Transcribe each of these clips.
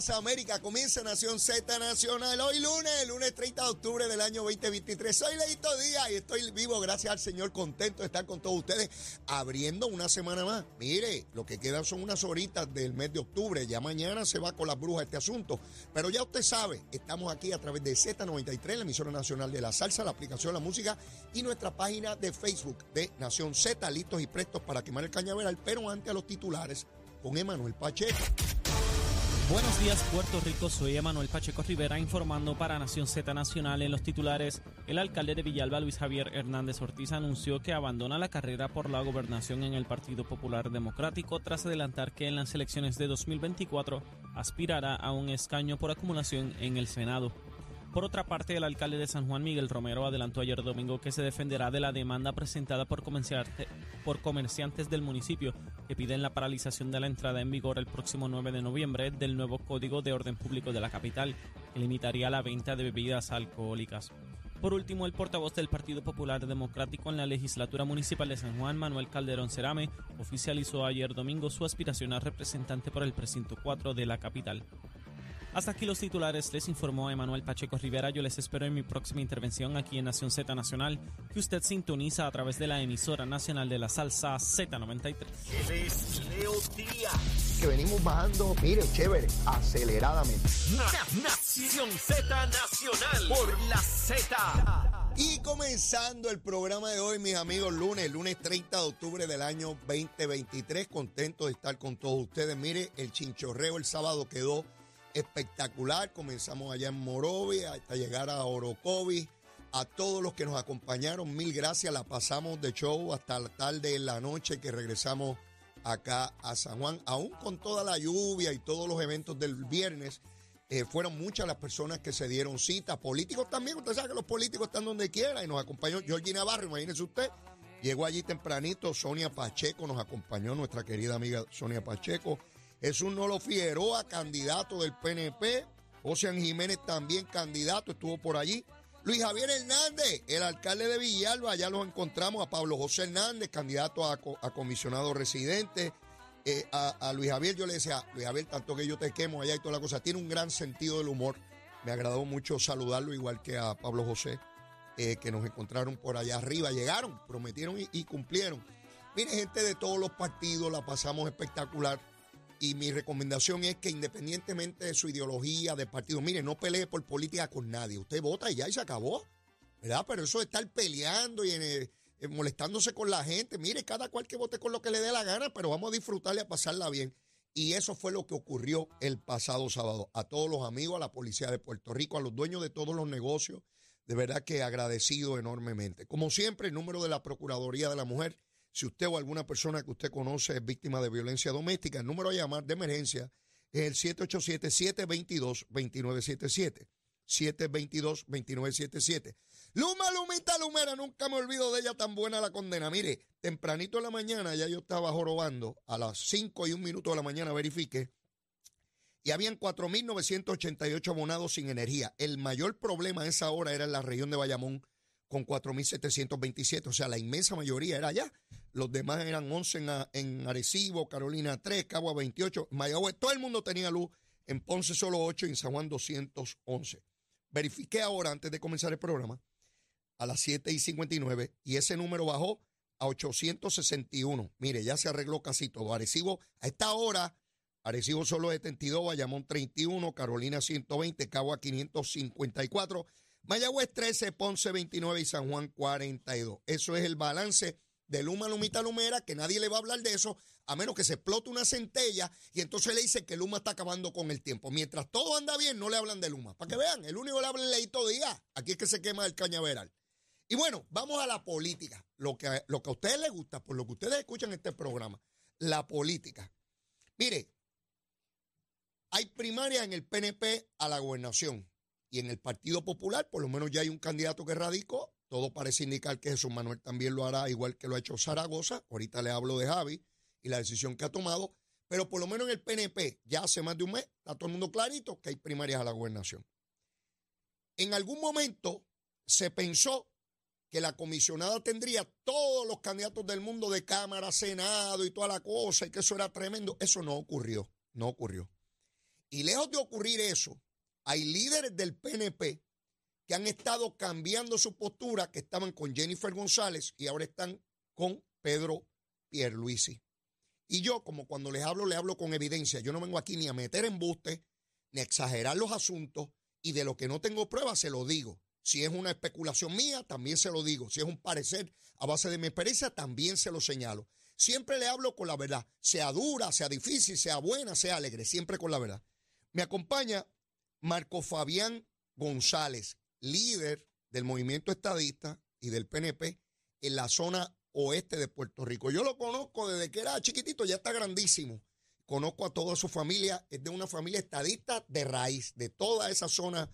las Américas. Comienza Nación Z Nacional. Hoy lunes, lunes 30 de octubre del año 2023. Soy Leito Díaz y estoy vivo, gracias al Señor, contento de estar con todos ustedes, abriendo una semana más. Mire, lo que quedan son unas horitas del mes de octubre. Ya mañana se va con las brujas este asunto. Pero ya usted sabe, estamos aquí a través de Z93, la emisora nacional de la salsa, la aplicación La Música y nuestra página de Facebook de Nación Z, listos y prestos para quemar el cañaveral. Pero antes a los titulares con Emanuel Pacheco. Buenos días, Puerto Rico. Soy Emanuel Pacheco Rivera informando para Nación Z Nacional. En los titulares, el alcalde de Villalba, Luis Javier Hernández Ortiz, anunció que abandona la carrera por la gobernación en el Partido Popular Democrático tras adelantar que en las elecciones de 2024 aspirará a un escaño por acumulación en el Senado. Por otra parte, el alcalde de San Juan, Miguel Romero, adelantó ayer domingo que se defenderá de la demanda presentada por, por comerciantes del municipio que piden la paralización de la entrada en vigor el próximo 9 de noviembre del nuevo Código de Orden Público de la capital, que limitaría la venta de bebidas alcohólicas. Por último, el portavoz del Partido Popular Democrático en la legislatura municipal de San Juan, Manuel Calderón Cerame, oficializó ayer domingo su aspiración a representante por el precinto 4 de la capital. Hasta aquí los titulares, les informó Emanuel Pacheco Rivera. Yo les espero en mi próxima intervención aquí en Nación Z Nacional, que usted sintoniza a través de la emisora nacional de la salsa Z93. Leo Díaz. Que venimos bajando, mire, chévere, aceleradamente. Nación Z Nacional por la Z. Y comenzando el programa de hoy, mis amigos, lunes, lunes 30 de octubre del año 2023. Contento de estar con todos ustedes. Mire, el chinchorreo el sábado quedó espectacular. Comenzamos allá en Morovia hasta llegar a Orocovi. A todos los que nos acompañaron, mil gracias. La pasamos de show hasta la tarde de la noche que regresamos acá a San Juan. Aún con toda la lluvia y todos los eventos del viernes, eh, fueron muchas las personas que se dieron cita. Políticos también, usted sabe que los políticos están donde quiera y nos acompañó Georgina Navarro, imagínese usted. Llegó allí tempranito, Sonia Pacheco nos acompañó, nuestra querida amiga Sonia Pacheco. Jesús Nolo Figueroa, candidato del PNP. Ocean Jiménez también candidato, estuvo por allí. Luis Javier Hernández, el alcalde de Villalba, ya los encontramos. A Pablo José Hernández, candidato a, comisionado residente. Eh, a, Luis Javier yo le decía, Luis Javier, tanto que yo te quemo allá y toda la cosa, tiene un gran sentido del humor. Me agradó mucho saludarlo, igual que a Pablo José, eh, que nos encontraron por allá arriba. Llegaron, prometieron y, y cumplieron. Mire, gente de todos los partidos, la pasamos espectacular. Y mi recomendación es que independientemente de su ideología, de partido, mire, no pelee por política con nadie. Usted vota y ya y se acabó. ¿Verdad? Pero eso de estar peleando y eh, molestándose con la gente, mire, cada cual que vote con lo que le dé la gana, pero vamos a disfrutarle, a pasarla bien. Y eso fue lo que ocurrió el pasado sábado. A todos los amigos, a la policía de Puerto Rico, a los dueños de todos los negocios, de verdad que agradecido enormemente. Como siempre, el número de la Procuraduría de la Mujer si usted o alguna persona que usted conoce es víctima de violencia doméstica, el número a llamar de emergencia es el 787-722-2977. 722-2977. Luma, Lumita, Lumera, nunca me olvido de ella, tan buena la condena. Mire, tempranito en la mañana ya yo estaba jorobando, a las 5 y un minuto de la mañana verifique, y habían 4.988 abonados sin energía. El mayor problema a esa hora era en la región de Bayamón, con 4.727, o sea, la inmensa mayoría era allá. Los demás eran 11 en, en, Arecibo, Carolina 3, Cagua 28, Mayagüez, todo el mundo tenía luz, en Ponce solo 8 y en San Juan 211. Verifiqué ahora, antes de comenzar el programa, a las 7 y 59, y ese número bajó a 861. Mire, ya se arregló casi todo. Arecibo, a esta hora, Arecibo solo 72, Bayamón 31, Carolina 120, Cagua 554, Mayagüez 13, Ponce 29 y San Juan 42. Eso es el balance de Luma, Lumita, Lumera, que nadie le va a hablar de eso, a menos que se explote una centella y entonces le dice que Luma está acabando con el tiempo. Mientras todo anda bien, no le hablan de Luma. Para que vean, el único que le habla es Leito Díaz. Aquí es que se quema el cañaveral. Y bueno, vamos a la política. Lo que, lo que a ustedes les gusta, por lo que ustedes escuchan en este programa, la política. Mire, hay primaria en el PNP a la gobernación. Y en el Partido Popular, por lo menos ya hay un candidato que radicó. Todo parece indicar que Jesús Manuel también lo hará, igual que lo ha hecho Zaragoza. Ahorita le hablo de Javi y la decisión que ha tomado. Pero por lo menos en el PNP, ya hace más de un mes, está todo el mundo clarito que hay primarias a la gobernación. En algún momento se pensó que la comisionada tendría todos los candidatos del mundo de Cámara, Senado y toda la cosa, y que eso era tremendo. Eso no ocurrió, no ocurrió. Y lejos de ocurrir eso, hay líderes del PNP que han estado cambiando su postura, que estaban con Jennifer González y ahora están con Pedro Pierluisi. Y yo, como cuando les hablo, le hablo con evidencia. Yo no vengo aquí ni a meter embuste, ni a exagerar los asuntos, y de lo que no tengo pruebas se lo digo. Si es una especulación mía, también se lo digo. Si es un parecer a base de mi experiencia, también se lo señalo. Siempre le hablo con la verdad, sea dura, sea difícil, sea buena, sea alegre, siempre con la verdad. Me acompaña Marco Fabián González, líder del movimiento estadista y del PNP en la zona oeste de Puerto Rico. Yo lo conozco desde que era chiquitito, ya está grandísimo. Conozco a toda su familia, es de una familia estadista de raíz, de toda esa zona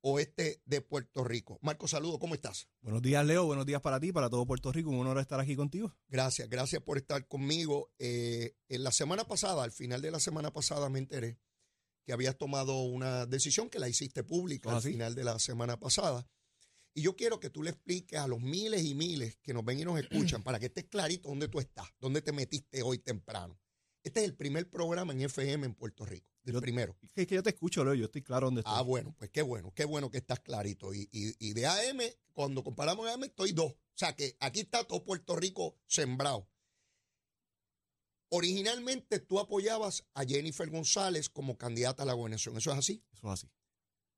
oeste de Puerto Rico. Marco, saludo, ¿cómo estás? Buenos días, Leo, buenos días para ti, para todo Puerto Rico, un honor estar aquí contigo. Gracias, gracias por estar conmigo. Eh, en la semana pasada, al final de la semana pasada, me enteré que habías tomado una decisión que la hiciste pública ¿Ah, al sí? final de la semana pasada. Y yo quiero que tú le expliques a los miles y miles que nos ven y nos escuchan para que estés clarito dónde tú estás, dónde te metiste hoy temprano. Este es el primer programa en FM en Puerto Rico, el Yo- primero. Es que yo te escucho, Leo, yo estoy claro dónde estoy. Ah, bueno, pues qué bueno, qué bueno que estás clarito. Y, y- y de AM, cuando comparamos AM, estoy dos. O sea que aquí está todo Puerto Rico sembrado. Originalmente tú apoyabas a Jennifer González como candidata a la gobernación. ¿Eso es así? Eso es así.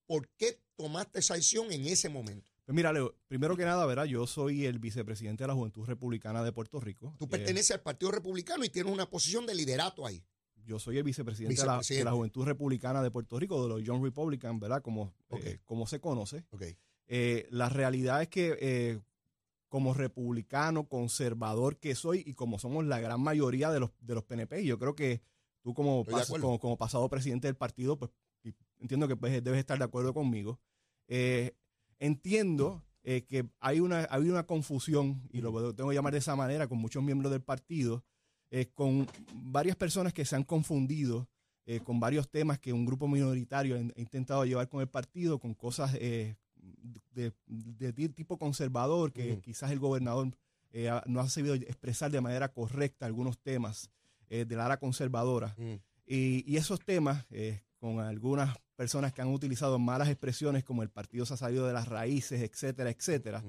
¿Por qué tomaste esa decisión en ese momento? Pues mira, Leo, primero que nada, verá, yo soy el vicepresidente de la Juventud Republicana de Puerto Rico. Tú Eh, perteneces al Partido Republicano y tienes una posición de liderato ahí. yo soy el vicepresidente, de la- De, Vicepresidente. la, Juventud Republicana de Puerto Rico, de los Young Republican, ¿verdad? Como, eh, como se conoce. Eh, la realidad es que eh, como republicano, conservador que soy y como somos la gran mayoría de los, de los PNP, y yo creo que tú como, pas- como, como pasado presidente del partido, pues entiendo que pues, debes estar de acuerdo conmigo. Eh, entiendo eh, que hay una, hay una confusión, y lo tengo que llamar de esa manera, con muchos miembros del partido, eh, con varias personas que se han confundido con varios temas que un grupo minoritario ha intentado llevar con el partido, con cosas de, de ti- tipo conservador, que quizás el gobernador eh, no ha sabido expresar de manera correcta algunos temas eh, de la área conservadora. Mm. Y, y esos temas, eh, con algunas personas que han utilizado malas expresiones como el partido se ha salido de las raíces, etcétera, etcétera,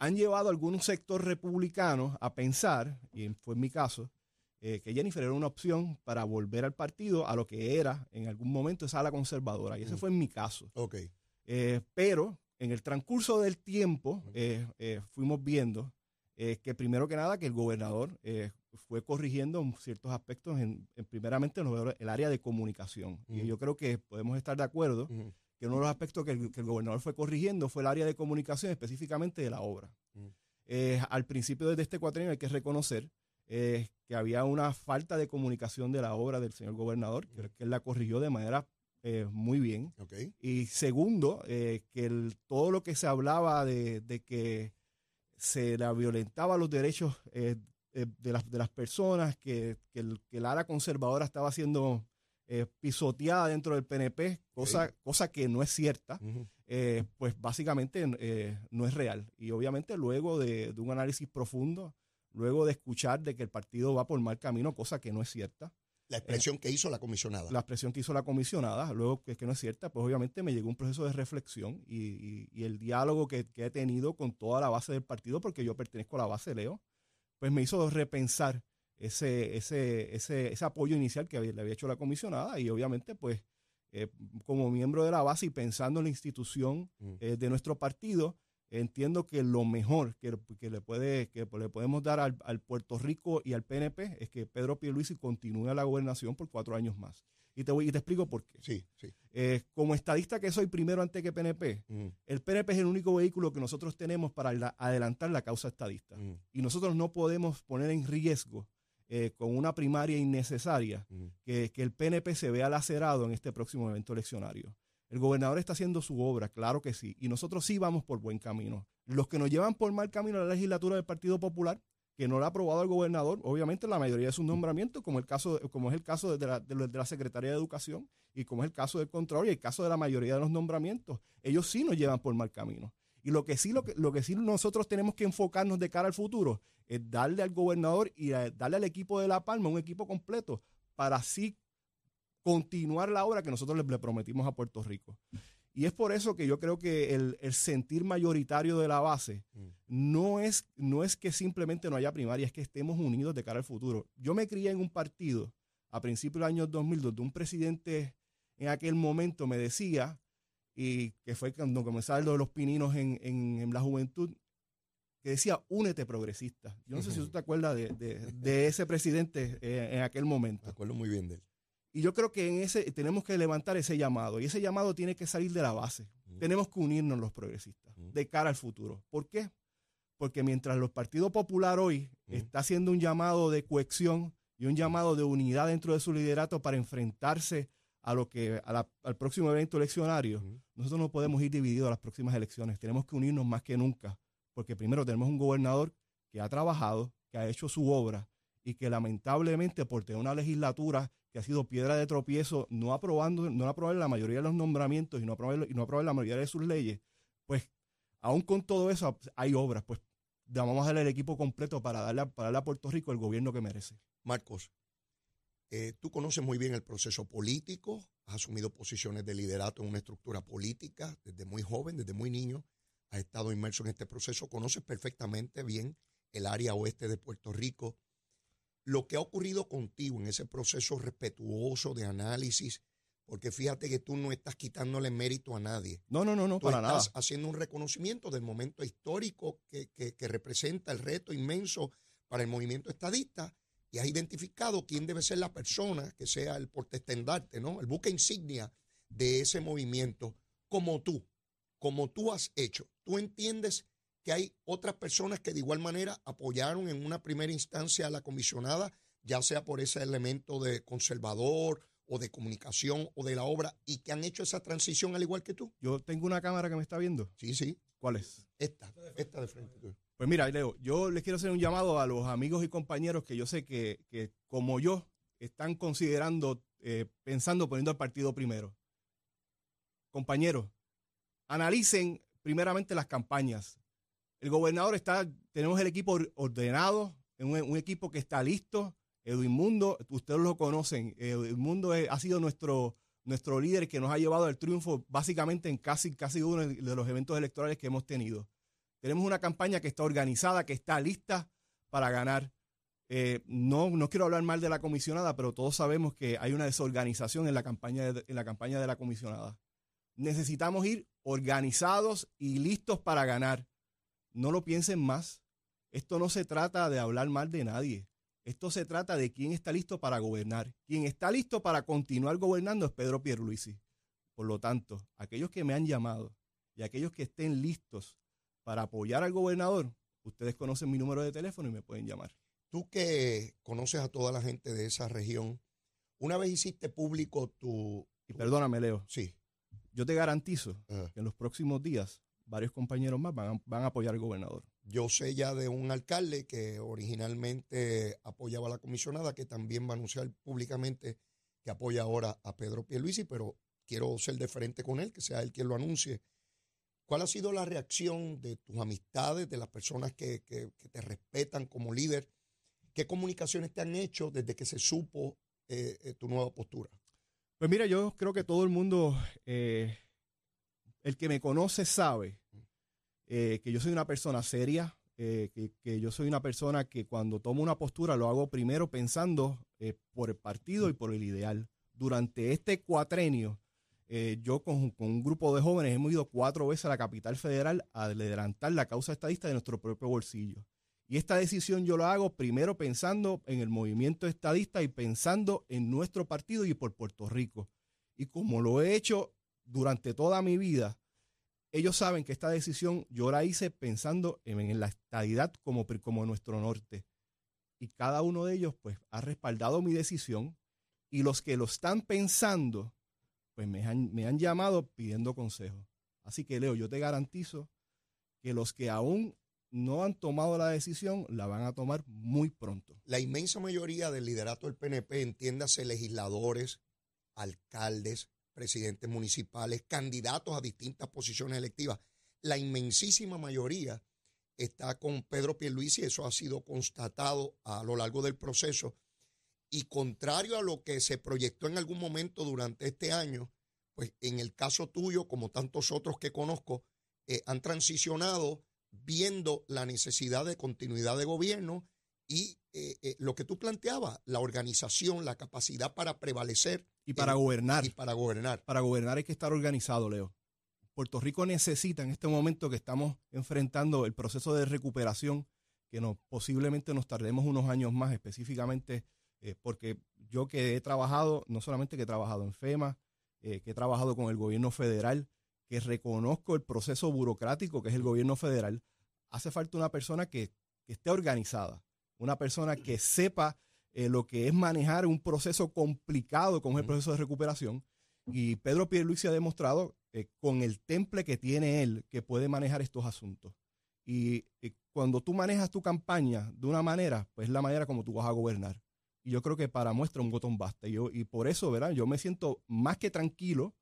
han llevado a algún sector republicano a pensar, y fue en mi caso, eh, que Jennifer era una opción para volver al partido a lo que era en algún momento esa ala conservadora. Y ese Mm. fue en mi caso. Ok. Eh, pero en el transcurso del tiempo eh, eh, fuimos viendo que primero que nada que el gobernador fue corrigiendo ciertos aspectos, en, en primeramente en el área de comunicación. Y yo creo que podemos estar de acuerdo que uno de los aspectos que el, que el gobernador fue corrigiendo fue el área de comunicación específicamente de la obra. Eh, al principio de este cuatrienio hay que reconocer eh, que había una falta de comunicación de la obra del señor gobernador, que, que él la corrigió de manera eh, muy bien. Y segundo, eh, que el- todo lo que se hablaba de, de que se la violentaba los derechos eh, de, las, de las personas, que, que el, que el área conservadora estaba siendo pisoteada dentro del PNP, cosa, cosa que no es cierta, pues básicamente no es real. Y obviamente luego de, de un análisis profundo, luego de escuchar de que el partido va por mal camino, cosa que no es cierta, La expresión que hizo la comisionada. la expresión que hizo la comisionada, luego que, que no es cierta, pues obviamente me llegó un proceso de reflexión y, y- y el diálogo que, que he tenido con toda la base del partido, porque yo pertenezco a la base Leo, pues me hizo repensar ese, ese, ese, ese apoyo inicial que había- le había hecho la comisionada y obviamente pues eh, como miembro de la base y pensando en la institución Mm. eh, de nuestro partido, entiendo que lo mejor que, que le puede que le podemos dar al, al Puerto Rico y al PNP es que Pedro Pierluisi continúe la gobernación por cuatro años más. Y te voy y te explico por qué. Sí, sí. Eh, como estadista que soy primero antes que PNP, el PNP es el único vehículo que nosotros tenemos para la- adelantar la causa estadista. Y nosotros no podemos poner en riesgo eh, con una primaria innecesaria que, que el PNP se vea lacerado en este próximo evento eleccionario. El gobernador está haciendo su obra, claro que sí, y nosotros sí vamos por buen camino. Los que nos llevan por mal camino a la legislatura del Partido Popular, que no le ha aprobado al gobernador, obviamente la mayoría de sus nombramientos, como, el caso, como es el caso de la, la- la Secretaría de Educación y como es el caso del Control y el caso de la mayoría de los nombramientos, ellos sí nos llevan por mal camino. Y lo que sí, lo que, lo que sí nosotros tenemos que enfocarnos de cara al futuro es darle al gobernador y a- darle al equipo de La Palma un equipo completo para así continuar la obra que nosotros le, prometimos a Puerto Rico. Y es por eso que yo creo que el, el sentir mayoritario de la base Mm. no es, no es que simplemente no haya primaria, es que estemos unidos de cara al futuro. Yo me crié en un partido a principios del año 2000 donde un presidente en aquel momento me decía, y que fue cuando comenzaba lo de los pininos en, en- en la juventud, que decía, únete progresista. Yo no sé si tú te acuerdas de, de- de ese presidente eh, en aquel Me momento. acuerdo muy bien de él. Y yo creo que en ese tenemos que levantar ese llamado. Y ese llamado tiene que salir de la base. Mm. Tenemos que unirnos los progresistas Mm. de cara al futuro. ¿Por qué? Porque mientras los partidos popular hoy Mm. está haciendo un llamado de cohesión y un llamado de unidad dentro de su liderato para enfrentarse a lo que a la- al próximo evento eleccionario, nosotros no podemos ir divididos a las próximas elecciones. Tenemos que unirnos más que nunca, porque primero tenemos un gobernador que ha trabajado, que ha hecho su obra y que lamentablemente por tener una legislatura que ha sido piedra de tropiezo, no aprobando, no aprobar la mayoría de los nombramientos y no aprobar, no aprobar la mayoría de sus leyes, pues aún con todo eso hay obras, pues vamos a darle el equipo completo para darle, para darle a Puerto Rico el gobierno que merece. Marcos, eh, tú conoces muy bien el proceso político, has asumido posiciones de liderato en una estructura política desde muy joven, desde muy niño, has estado inmerso en este proceso, conoces perfectamente bien el área oeste de Puerto Rico. Lo que ha ocurrido contigo en ese proceso respetuoso de análisis, porque fíjate que tú no estás quitándole mérito a nadie. No, no, no, no, Tú para estás nada. haciendo un reconocimiento del momento histórico que, que- que representa el reto inmenso para el movimiento estadista y has identificado quién debe ser la persona que sea el portestandarte, ¿no? El buque insignia de ese movimiento, como tú, como tú has hecho. Tú entiendes que hay otras personas que de igual manera apoyaron en una primera instancia a la comisionada, ya sea por ese elemento de conservador o de comunicación o de la obra, y que han hecho esa transición al igual que tú. Yo tengo una cámara que me está viendo. Sí, sí, ¿Cuál es? esta, esta de frente. tú. Pues mira, Leo, yo les quiero hacer un llamado a los amigos y compañeros que yo sé que, que como yo, están considerando, eh, pensando poniendo al partido primero. Compañeros, analicen primeramente las campañas. El gobernador está, tenemos el equipo or- ordenado, un, equipo que está listo. Edwin Mundo, ustedes lo conocen, Edwin Mundo ha sido nuestro, nuestro líder que nos ha llevado al triunfo básicamente en casi, casi uno de los eventos electorales que hemos tenido. Tenemos una campaña que está organizada, que está lista para ganar. Eh, no, no quiero hablar mal de la comisionada, pero todos sabemos que hay una desorganización en la campaña en la, campaña de la comisionada. Necesitamos ir organizados y listos para ganar. No lo piensen más. Esto no se trata de hablar mal de nadie. Esto se trata de quién está listo para gobernar. Quien está listo para continuar gobernando es Pedro Pierluisi. Por lo tanto, aquellos que me han llamado y aquellos que estén listos para apoyar al gobernador, ustedes conocen mi número de teléfono y me pueden llamar. Tú que conoces a toda la gente de esa región, una vez hiciste público tu... Y perdóname, Leo, Sí. yo te garantizo que en los próximos días varios compañeros más van a, van a apoyar al gobernador. Yo sé ya de un alcalde que originalmente apoyaba a la comisionada, que también va a anunciar públicamente que apoya ahora a Pedro Pierluisi, pero quiero ser diferente con él, que sea él quien lo anuncie. ¿Cuál ha sido la reacción de tus amistades, de las personas que, que- que te respetan como líder? ¿Qué comunicaciones te han hecho desde que se supo eh, eh, tu nueva postura? Pues mira, yo creo que todo el mundo, eh, el que me conoce sabe eh, que yo soy una persona seria, eh, que, yo soy una persona que cuando tomo una postura lo hago primero pensando eh, por el partido y por el ideal. Durante este cuatrenio, yo con, con un grupo de jóvenes hemos ido cuatro veces a la capital federal a adelantar la causa estadista de nuestro propio bolsillo. Y esta decisión yo la hago primero pensando en el movimiento estadista y pensando en nuestro partido y por Puerto Rico. Y como lo he hecho durante toda mi vida, ellos saben que esta decisión yo la hice pensando en, la estadidad como, como nuestro norte. Y cada uno de ellos pues ha respaldado mi decisión y los que lo están pensando pues me han, me han llamado pidiendo consejo. Así que Leo, yo te garantizo que los que aún no han tomado la decisión la van a tomar muy pronto. La inmensa mayoría del liderato del PNP, entiéndase legisladores, alcaldes, presidentes municipales, candidatos a distintas posiciones electivas, la inmensísima mayoría está con Pedro Pierluisi, eso ha sido constatado a lo largo del proceso. y contrario a lo que se proyectó en algún momento durante este año, pues en el caso tuyo, como tantos otros que conozco, eh, han transicionado viendo la necesidad de continuidad de gobierno y eh, eh, lo que tú planteabas, la organización, la capacidad para prevalecer. Y para gobernar. Y para gobernar. Para gobernar hay que estar organizado, Leo. Puerto Rico necesita en este momento que estamos enfrentando el proceso de recuperación, que nos, posiblemente nos tardemos unos años más, específicamente eh, porque yo que he trabajado, no solamente que he trabajado en FEMA, que he trabajado con el gobierno federal, que reconozco el proceso burocrático que es el gobierno federal, hace falta una persona que esté organizada, una persona que sepa eh, lo que es manejar un proceso complicado como es el proceso de recuperación. Y Pedro Pierluisi ha demostrado eh, con el temple que tiene él que puede manejar estos asuntos. Y, cuando tú manejas tu campaña de una manera, pues es la manera como tú vas a gobernar. Y yo creo que para muestra un botón basta. Y, yo, y por eso, ¿verdad? Yo me siento más que tranquilo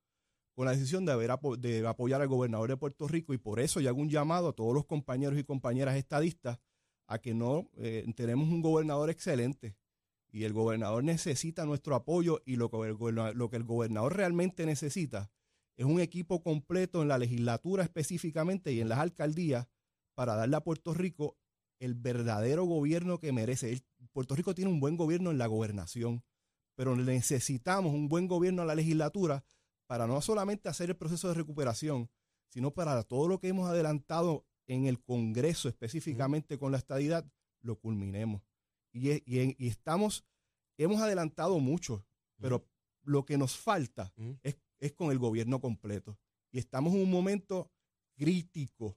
con la decisión de, haber de apoyar al gobernador de Puerto Rico y por eso yo hago un llamado a todos los compañeros y compañeras estadistas a que no eh, tenemos un gobernador excelente y el gobernador necesita nuestro apoyo y lo que, el, lo que el gobernador realmente necesita es un equipo completo en la legislatura específicamente y en las alcaldías para darle a Puerto Rico el verdadero gobierno que merece. Puerto Rico tiene un buen gobierno en la gobernación, pero necesitamos un buen gobierno en la legislatura para no solamente hacer el proceso de recuperación, sino para todo lo que hemos adelantado en el Congreso específicamente con la estadidad, lo culminemos. Y, y, estamos, hemos adelantado mucho, pero lo que nos falta es, es con el gobierno completo. Y estamos en un momento crítico.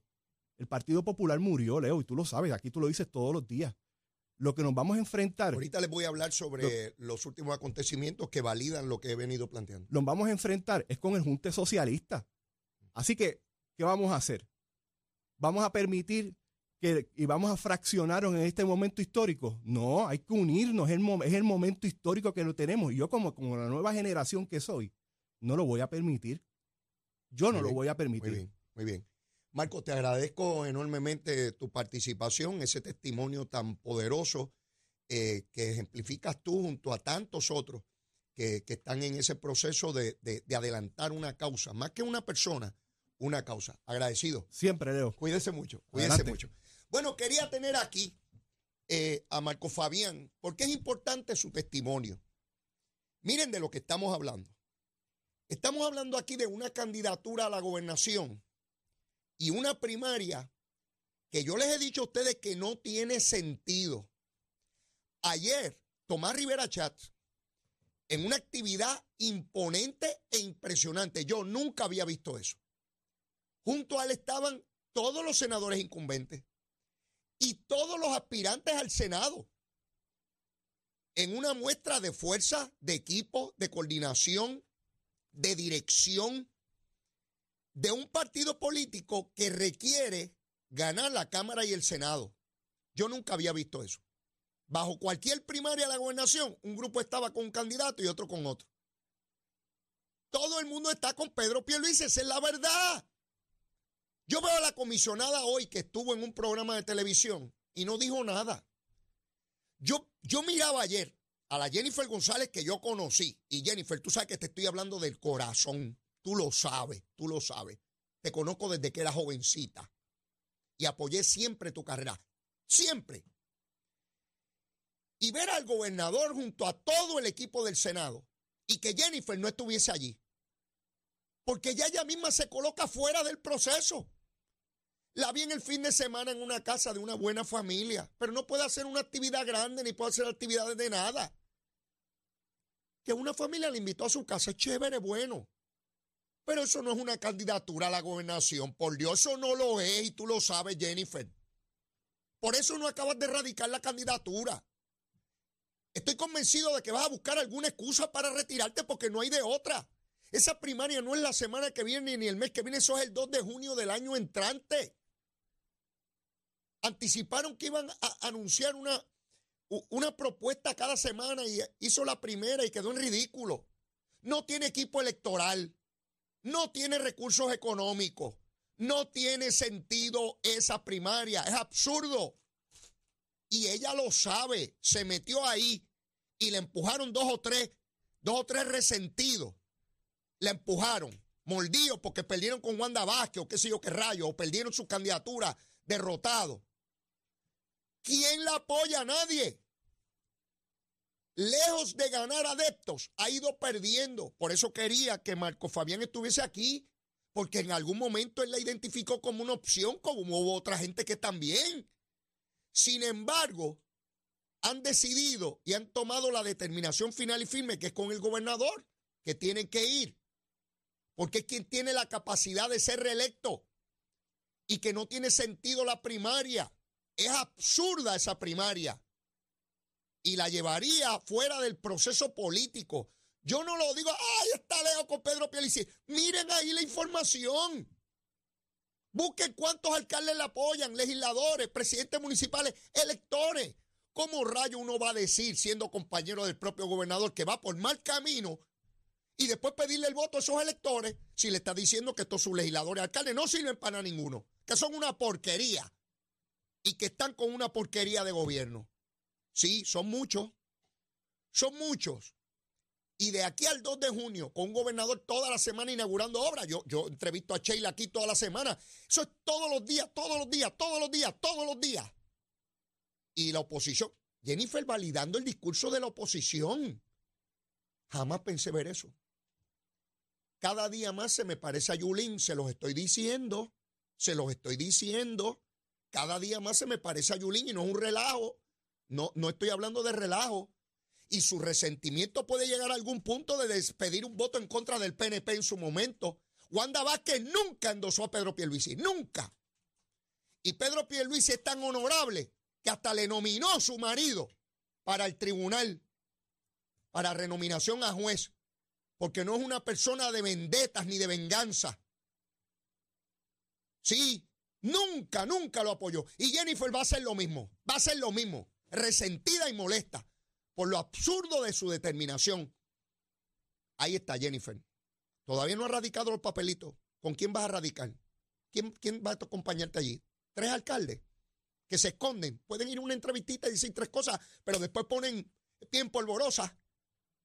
El Partido Popular murió, Leo, y tú lo sabes, aquí tú lo dices todos los días. Lo que nos vamos a enfrentar. Ahorita les voy a hablar sobre los últimos acontecimientos que validan lo que he venido planteando. Lo vamos a enfrentar es con el Junte Socialista. Así que, ¿qué vamos a hacer? Vamos a permitir que, y vamos a fraccionar en este momento histórico. No, hay que unirnos, es el, es el momento histórico que lo tenemos. Y yo como, como la nueva generación que soy, no lo voy a permitir. Yo no lo voy a permitir. Muy bien, muy bien. Marco, te agradezco enormemente tu participación, ese testimonio tan poderoso eh, que ejemplificas tú junto a tantos otros que, están en ese proceso de, de adelantar una causa, más que una persona, una causa. Agradecido. Siempre, Leo. Cuídese mucho, cuídese mucho. Bueno, quería tener aquí eh, a Marco Fabián, porque es importante su testimonio. Miren de lo que estamos hablando. Estamos hablando aquí de una candidatura a la gobernación y una primaria que yo les he dicho a ustedes que no tiene sentido. Ayer, Tomás Rivera Chat, en una actividad imponente e impresionante, yo nunca había visto eso. Junto a él estaban todos los senadores incumbentes y todos los aspirantes al Senado en una muestra de fuerza, de equipo, de coordinación, de dirección de un partido político que requiere ganar la Cámara y el Senado. Yo nunca había visto eso. Bajo cualquier primaria de la gobernación, un grupo estaba con un candidato y otro con otro. Todo el mundo está con Pedro Pierluisi, esa es la verdad. Yo veo a la comisionada hoy que estuvo en un programa de televisión y no dijo nada. Yo, yo miraba ayer a la Jennifer González que yo conocí. Y Jennifer, tú sabes que te estoy hablando del corazón. Tú lo sabes, tú lo sabes. Te conozco desde que era jovencita. Y apoyé siempre tu carrera. Siempre. Y ver al gobernador junto a todo el equipo del Senado y que Jennifer no estuviese allí. Porque ya ella misma se coloca fuera del proceso. La vi en el fin de semana en una casa de una buena familia, pero no puede hacer una actividad grande ni puede hacer actividades de nada. Que una familia le invitó a su casa, es chévere, bueno. Pero eso no es una candidatura a la gobernación. Por Dios, eso no lo es y tú lo sabes, Jennifer. Por eso no acabas de erradicar la candidatura. Estoy convencido de que vas a buscar alguna excusa para retirarte porque no hay de otra. Esa primaria no es la semana que viene ni el mes que viene, eso es el 2 de junio del año entrante anticiparon que iban a anunciar una, una propuesta cada semana y hizo la primera y quedó en ridículo. No tiene equipo electoral, no tiene recursos económicos, no tiene sentido esa primaria, es absurdo. Y ella lo sabe, se metió ahí y le empujaron dos o tres, dos o tres resentidos. Le empujaron, mordidos porque perdieron con Wanda Vázquez o qué sé yo qué rayo, o perdieron su candidatura, derrotado. ¿Quién la apoya? Nadie. Lejos de ganar adeptos, ha ido perdiendo. Por eso quería que Marco Fabián estuviese aquí, porque en algún momento él la identificó como una opción, como hubo otra gente que también. Sin embargo, han decidido y han tomado la determinación final y firme que es con el gobernador, que tienen que ir, porque es quien tiene la capacidad de ser reelecto y que no tiene sentido la primaria. Es absurda esa primaria y la llevaría fuera del proceso político. Yo no lo digo, ay, está Leo con Pedro Pielici. Miren ahí la información. Busquen cuántos alcaldes le apoyan, legisladores, presidentes municipales, electores. ¿Cómo rayo uno va a decir, siendo compañero del propio gobernador, que va por mal camino y después pedirle el voto a esos electores si le está diciendo que estos sus legisladores alcaldes no sirven para ninguno, que son una porquería y que están con una porquería de gobierno? Sí, son muchos, son muchos. Y de aquí al 2 de junio, con un gobernador toda la semana inaugurando obras, yo, yo entrevisto a Sheila aquí toda la semana. Eso es todos los días, todos los días, todos los días, todos los días. Y la oposición, Jennifer validando el discurso de la oposición. Jamás pensé ver eso. Cada día más se me parece a Yulín, se los estoy diciendo, se los estoy diciendo. Cada día más se me parece a Yulín y no es un relajo. No, no estoy hablando de relajo y su resentimiento puede llegar a algún punto de despedir un voto en contra del PNP en su momento. Wanda Vázquez nunca endosó a Pedro Pierluisi, nunca. Y Pedro Pierluisi es tan honorable que hasta le nominó a su marido para el tribunal, para renominación a juez, porque no es una persona de vendetas ni de venganza. Sí, nunca, nunca lo apoyó. Y Jennifer va a hacer lo mismo, va a hacer lo mismo, resentida y molesta por lo absurdo de su determinación. Ahí está Jennifer. Todavía no ha radicado los papelitos. ¿Con quién vas a radicar? ¿Quién, quién va a acompañarte allí? Tres alcaldes que se esconden. Pueden ir a una entrevistita y decir tres cosas, pero después ponen pie en polvorosa.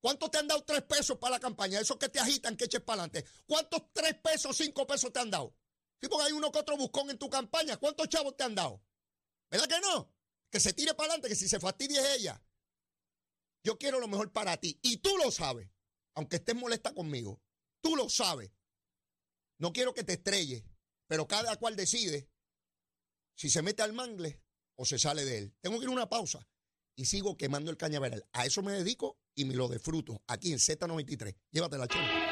¿Cuánto te han dado tres pesos para la campaña? Esos que te agitan, que eches para adelante. ¿Cuántos tres pesos, cinco pesos te han dado? Sí, porque hay uno que otro buscón en tu campaña. ¿Cuántos chavos te han dado? ¿Verdad que no? Que se tire para adelante, que si se fastidia es ella. Yo quiero lo mejor para ti. Y tú lo sabes. Aunque estés molesta conmigo. Tú lo sabes. No quiero que te estrelles. Pero cada cual decide si se mete al mangle o se sale de él. Tengo que ir a una pausa. Y sigo quemando el cañaveral. A eso me dedico y me lo disfruto. Aquí en Z93. Llévatela, chula.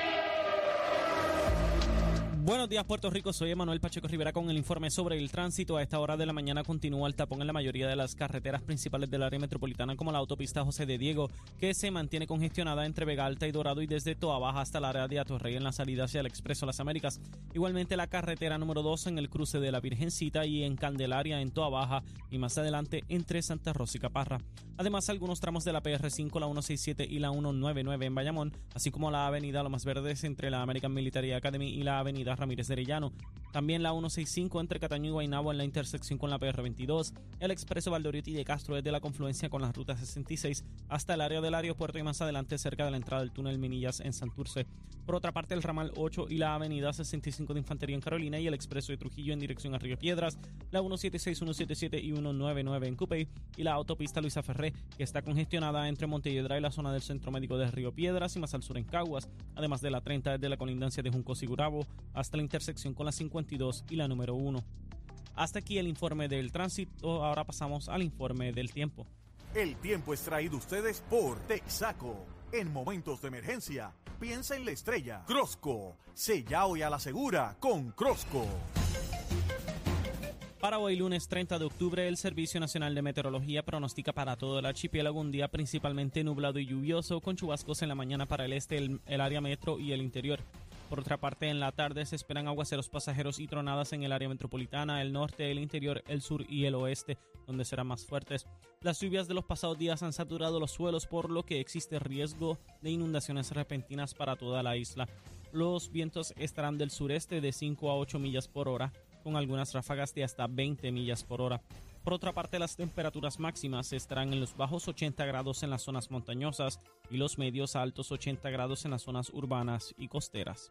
Buenos días, Puerto Rico. Soy Emanuel Pacheco Rivera con el informe sobre el tránsito. A esta hora de la mañana continúa el tapón en la mayoría de las carreteras principales del área metropolitana, como la autopista José de Diego, que se mantiene congestionada entre Vega Alta y Dorado y desde Toa Baja hasta el área de Atorrey en la salida hacia el Expreso Las Américas. Igualmente la carretera número 2 en el cruce de la Virgencita y en Candelaria en Toa Baja y más adelante entre Santa Rosa y Caparra. Además, algunos tramos de la PR5, la 167 y la 199 en Bayamón, así como la avenida Lomas Verdes entre la American Military Academy y la avenida Ramírez de Arellano. También la 165 entre Cataño y Guaynabo en la intersección con la PR22. El expreso Valdoriotti de Castro desde la confluencia con la ruta 66 hasta el área del aeropuerto y más adelante cerca de la entrada del túnel Minillas en Santurce. Por otra parte, el ramal 8 y la avenida 65 de Infantería en Carolina y el expreso de Trujillo en dirección a Río Piedras, la 176, 177 y 199 en Cupey y la autopista Luisa Ferré, que está congestionada entre Montelledra y la zona del Centro Médico de Río Piedras y más al sur en Caguas, además de la 30 desde la colindancia de Junco Sigurabo hasta la intersección con la 52 y la número 1. Hasta aquí el informe del tránsito, ahora pasamos al informe del tiempo. El tiempo es traído ustedes por Texaco. En momentos de emergencia, piensa en la estrella. Crosco, sella hoy a la segura con Crosco. Para hoy, lunes 30 de octubre, el Servicio Nacional de Meteorología pronostica para todo el archipiélago un día principalmente nublado y lluvioso, con chubascos en la mañana para el este, el, el área metro y el interior. Por otra parte, en la tarde se esperan aguaceros pasajeros y tronadas en el área metropolitana, el norte, el interior, el sur y el oeste, donde serán más fuertes. Las lluvias de los pasados días han saturado los suelos, por lo que existe riesgo de inundaciones repentinas para toda la isla. Los vientos estarán del sureste de 5 a 8 millas por hora, con algunas ráfagas de hasta 20 millas por hora. Por otra parte, las temperaturas máximas estarán en los bajos 80 grados en las zonas montañosas y los medios a altos 80 grados en las zonas urbanas y costeras.